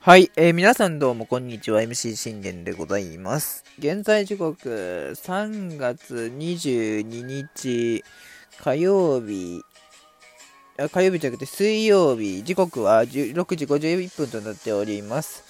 はい、えー、皆さんどうもこんにちは。MC 信玄でございます。現在時刻3月22日火曜日あ火曜日じゃなくて水曜日。時刻は16時51分となっております。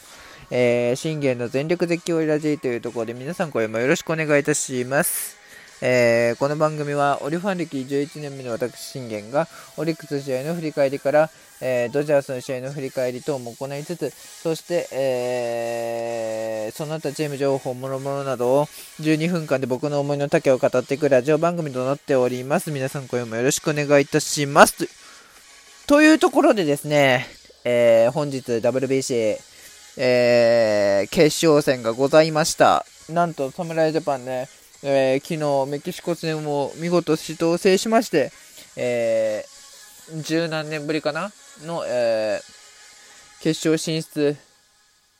えー、信玄の全力絶叫ラジーというところで皆さん声もよろしくお願いいたします。えー、この番組はオリファン歴11年目の私信玄がオリックス試合の振り返りから、えー、ドジャースの試合の振り返り等も行いつつそして、えー、その他チーム情報もろもろなどを12分間で僕の思いの丈を語っていくラジオ番組となっております。皆さん今夜もよろしくお願いいたします。というところでですね、え本日 WBC、え決勝戦がございました。なんと侍ジャパンねえー、昨日メキシコ戦を見事死闘を制しまして、えー、十何年ぶりかなの、えー、決勝進出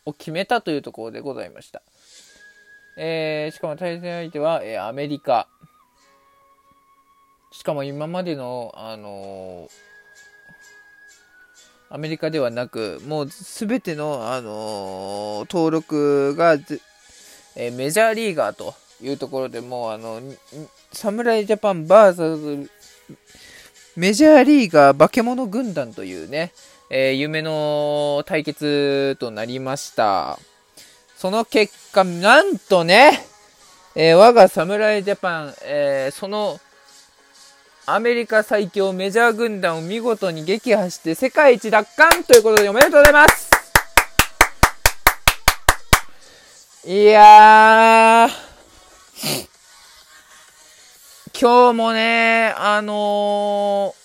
を決めたというところでございました。えー、しかも対戦相手は、えー、アメリカ。しかも今までの、あのー、アメリカではなく、もうすべての、あのー、登録が、えー、メジャーリーガーというところでもうあの侍ジャパン VS メジャーリーガー化け物軍団というね、えー、夢の対決となりました。その結果なんとね、えー、我が侍ジャパン、えー、そのアメリカ最強メジャー軍団を見事に撃破して世界一奪還ということでおめでとうございます。いやー。今日もね、あの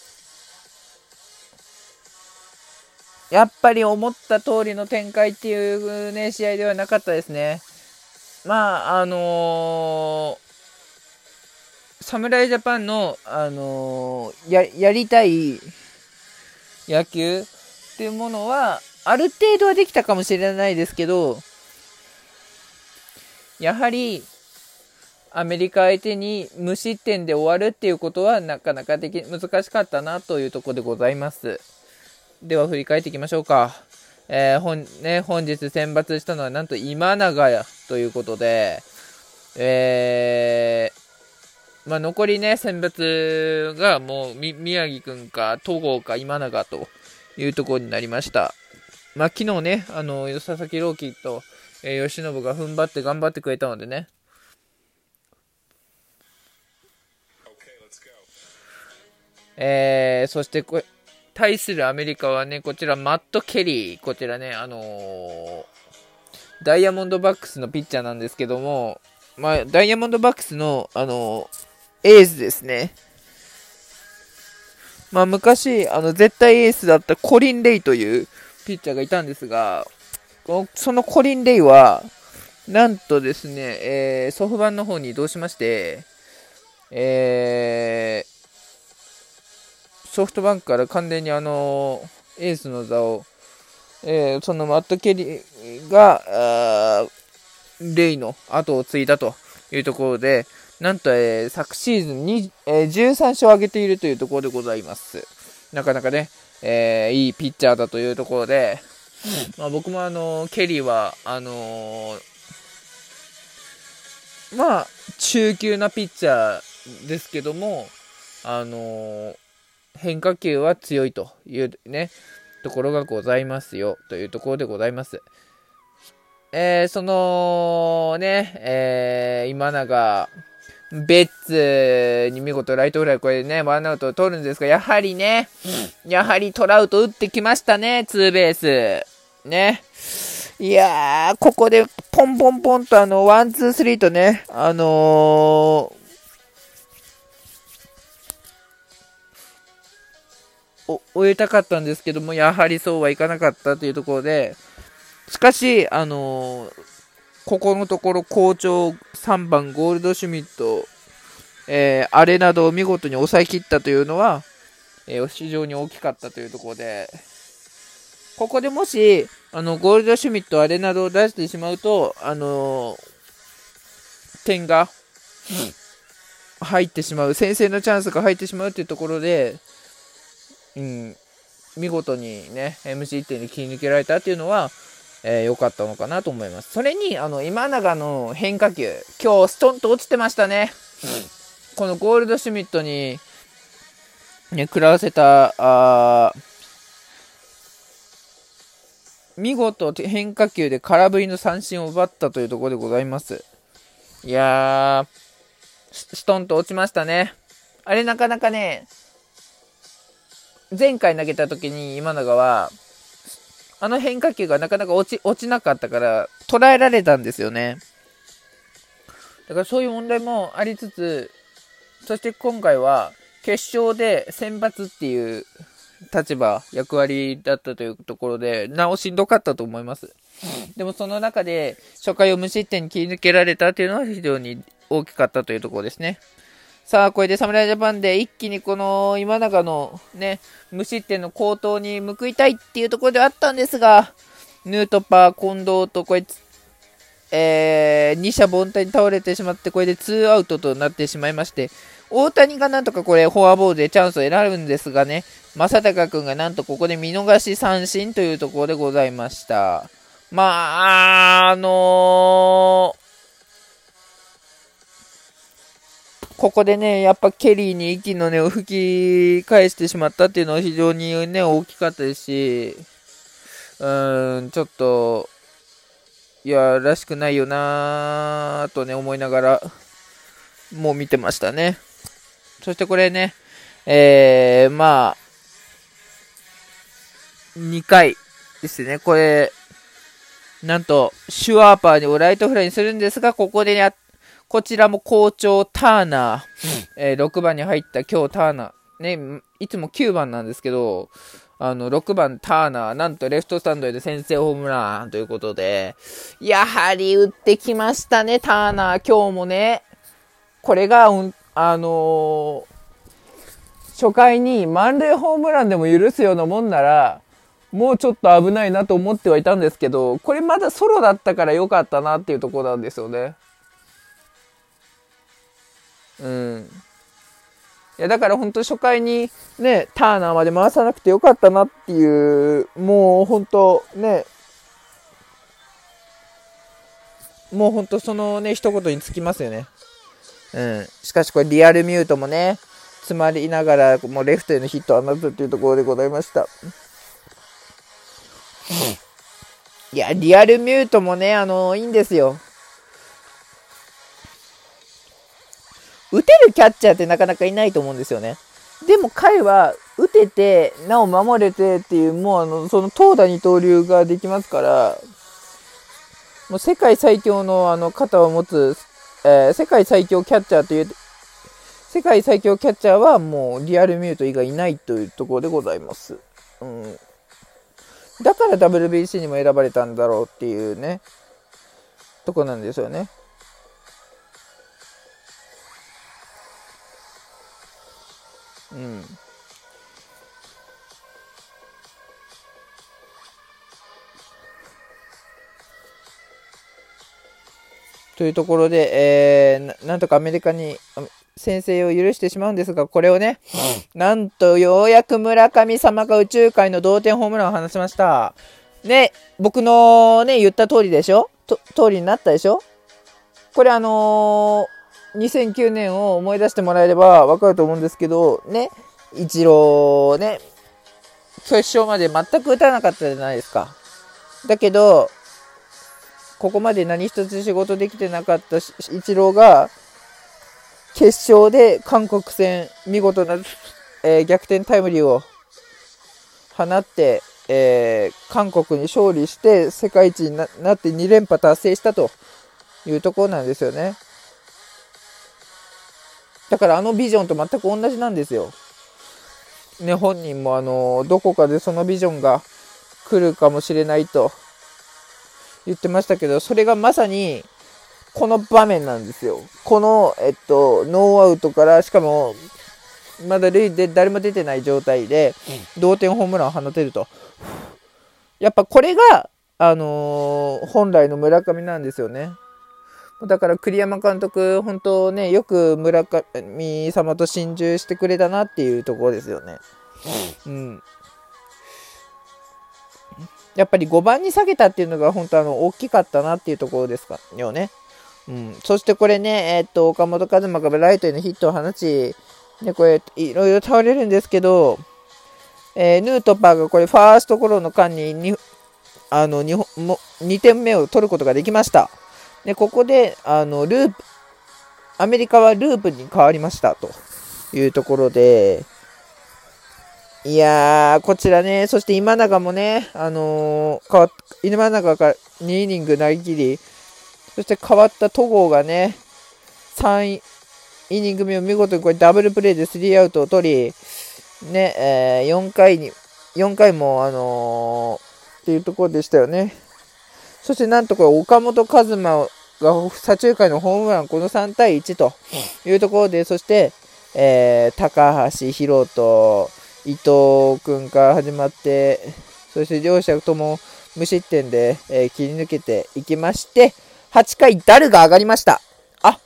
ー、やっぱり思った通りの展開っていうね、試合ではなかったですね。まあ、あのー、侍ジャパンの、あのー、や、やりたい野球っていうものは、ある程度はできたかもしれないですけど、やはり、アメリカ相手に無失点で終わるっていうことはなかなかでき難しかったなというところでございます。では振り返っていきましょうか。えー、本ね、本日選抜したのはなんと今永ということで、えー、まあ、残りね、選抜がもう宮城くんか東郷か今永というところになりました。まあ、昨日ね、あの、佐々木朗希と、えー、吉信が踏ん張って頑張ってくれたのでね、えー、そしてこれ、対するアメリカはね、こちらマット・ケリー、こちらね、あのー、ダイヤモンドバックスのピッチャーなんですけども、まあ、ダイヤモンドバックスの、あのー、エースですね。まあ、昔、あの、絶対エースだったコリン・レイというピッチャーがいたんですが、そのコリン・レイは、なんとですね、えー、ソフトバンの方に移動しまして、えー、ソフトバンクから完全にあのエースの座を、えー、そのマット・ケリーが、レイの後を継いだというところで、なんと、えー、昨シーズンに、えー、13勝を挙げているというところでございます。なかなかね、えー、いいピッチャーだというところで、まあ、僕もあのケリーは、あのまあ、中級なピッチャーですけども、あの変化球は強いというね、ところがございますよ、というところでございます。えー、そのね、えー、今永、ベッツに見事ライトフライ、これでね、ワンアウトを取るんですが、やはりね、やはりトラウト打ってきましたね、ツーベース。ね。いやー、ここでポンポンポンとあの、 one、two、three とね、あの終えたかったんですけども、やはりそうはいかなかったというところで、しかし、あのー、ここのところ好調3番ゴールドシュミット、えー、アレなどを見事に抑えきったというのは、えー、非常に大きかったというところで、ここでもし、あの、ゴールドシュミット、アレなどを出してしまうと、あのー、点が入ってしまう、先制のチャンスが入ってしまうというところで、うん、見事にね、MC1 点で切り抜けられたっていうのは、えー、良かったのかなと思います。それに、あの、今永の変化球、今日ストンと落ちてましたね。このゴールドシュミットに、ね、食らわせた、あ見事変化球で空振りの三振を奪ったというところでございます。いやー、ストンと落ちましたね。あれなかなかね、前回投げた時に今永は、あの変化球がなかなか落ち、落ちなかったから、捉えられたんですよね。だからそういう問題もありつつ、そして今回は、決勝で選抜っていう立場、役割だったというところで、なおしんどかったと思います。でもその中で、初回を無失点に切り抜けられたというのは非常に大きかったというところですね。さあ、これで侍ジャパンで一気にこの今永のね、無失点の高騰に報いたいっていうところではあったんですが、ヌートパー、近藤とこいつ、えー、2者凡退に倒れてしまって、これで2アウトとなってしまいまして、大谷がなんとかこれフォアボールでチャンスを選ぶんですがね、正隆君がなんとここで見逃し三振というところでございました。まあ、あのーここでね、やっぱケリーに息の根を吹き返してしまったっていうのは非常にね、大きかったですし、うーん、ちょっと、いや、らしくないよなぁとね、思いながら、もう見てましたね。そしてこれね、えー、まあ、2回ですね、これ、なんと、シュワーパーにライトフライにするんですが、ここでやっ、こちらも好調ターナー、えー、6番に入った今日ターナー、ね、いつも9番なんですけど、あの、6番ターナー、なんとレフトスタンドで先制ホームランということで、やはり打ってきましたね、ターナー、今日もね。これが、あのー、初回に満塁ホームランでも許すようなもんなら、もうちょっと危ないなと思ってはいたんですけど、これまだソロだったから良かったなっていうところなんですよね。うん。いや、だから本当初回にね、ターナーまで回さなくてよかったなっていう、もう本当ね、もう本当そのね、一言につきますよね。うん。しかしこれリアルミュートもね、詰まりながら、もうレフトへのヒットを放つっていうところでございました。いや、リアルミュートもね、あのいいんですよ。打てるキャッチャーってなかなかいないと思うんですよね。でも彼は打てて、なお守れてっていう、もうあの、その投打二刀流ができますから、もう世界最強のあの肩を持つ、えー、世界最強キャッチャーという、世界最強キャッチャーはもうリアルミュート以外いないというところでございます。うん。だから WBC にも選ばれたんだろうっていうね、とこなんですよね。うん。というところで、えー、なんとかアメリカに先制を許してしまうんですが、これをね、なんとようやく村神様が宇宙界の同点ホームランを放ちました。ね、僕のね、言った通りでしょ？と通りになったでしょ？これあのー、2009年を思い出してもらえればわかると思うんですけど、ね、イチローね、決勝まで全く打たなかったじゃないですか。だけど、ここまで何一つ仕事できてなかったイチローが、決勝で韓国戦、見事な、えー、逆転タイムリーを放って、えー、韓国に勝利して世界一になって2連覇達成したというところなんですよね。だからあのビジョンと全く同じなんですよ。ね、本人もあの、どこかでそのビジョンが来るかもしれないと言ってましたけど、それがまさにこの場面なんですよ。この、えっと、ノーアウトから、しかも、まだ塁で誰も出てない状態で、同点ホームランを放てると。やっぱこれが、あのー、本来の村上なんですよね。だから栗山監督、本当ね、よく村上様と心中してくれたなっていうところですよね。うん。やっぱり5番に下げたっていうのが本当あの大きかったなっていうところですかよね。うん、そしてこれね、えー、っと岡本和真がライトへのヒットを放ち、ね、これいろいろ倒れるんですけど、えー、ヌートパーがこれファーストゴロの間ににあの 2, も2点目を取ることができました。でここであのループアメリカはループに変わりましたというところで、いやー、こちらね、そして今永もね、あのー、変わっ、今永が2イニング投げ切り、そして変わった戸郷がね、3イニング目を見事にこれダブルプレーで3アウトを取り、ね、えー、4回に、4回も、あのー、っていうところでしたよね。そしてなんとこれ、岡本和真左中間のホームラン、この3対1というところで、そして、えー、高橋宏斗、伊藤君から始まって、そして両者とも無失点で、えー、切り抜けていきまして、8回ダルが上がりました。あ、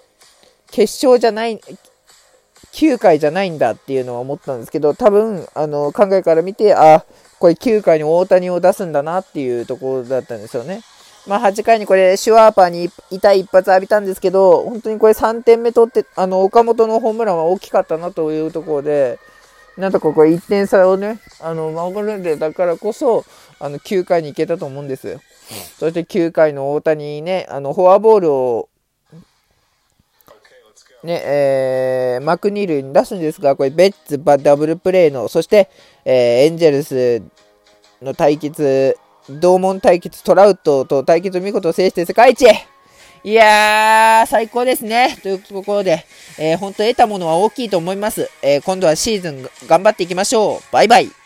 決勝じゃない、9回じゃないんだっていうのは思ったんですけど、多分、あの、考えから見て、あ、これ9回に大谷を出すんだなっていうところだったんですよね。まあ、8回にこれ、シュワーパーに痛い一発浴びたんですけど、本当にこれ3点目取って、あの、岡本のホームランは大きかったなというところで、なんとかこれ1点差をね、あの、守るんで、だからこそ、あの、9回に行けたと思うんです。そして9回の大谷ね、あの、フォアボールを、ね、えー、マクニールに出すんですが、これ、ベッツ、ダブルプレーの、そして、えー、エンジェルスの対決、同門対決、トラウトと対決見事制して世界一いやー、最高ですね。というところで、えー、本当得たものは大きいと思います。えー、今度はシーズン頑張っていきましょう。バイバイ。